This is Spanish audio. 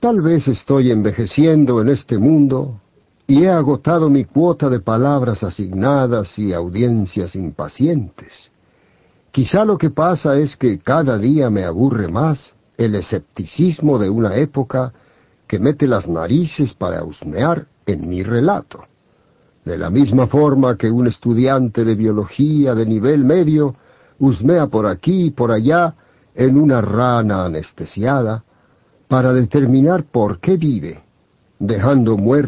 Tal vez estoy envejeciendo en este mundo y he agotado mi cuota de palabras asignadas y audiencias impacientes. Quizá lo que pasa es que cada día me aburre más el escepticismo de una época que mete las narices para husmear en mi relato. De la misma forma que un estudiante de biología de nivel medio husmea por aquí y por allá en una rana anestesiada para determinar por qué vive, dejando muerto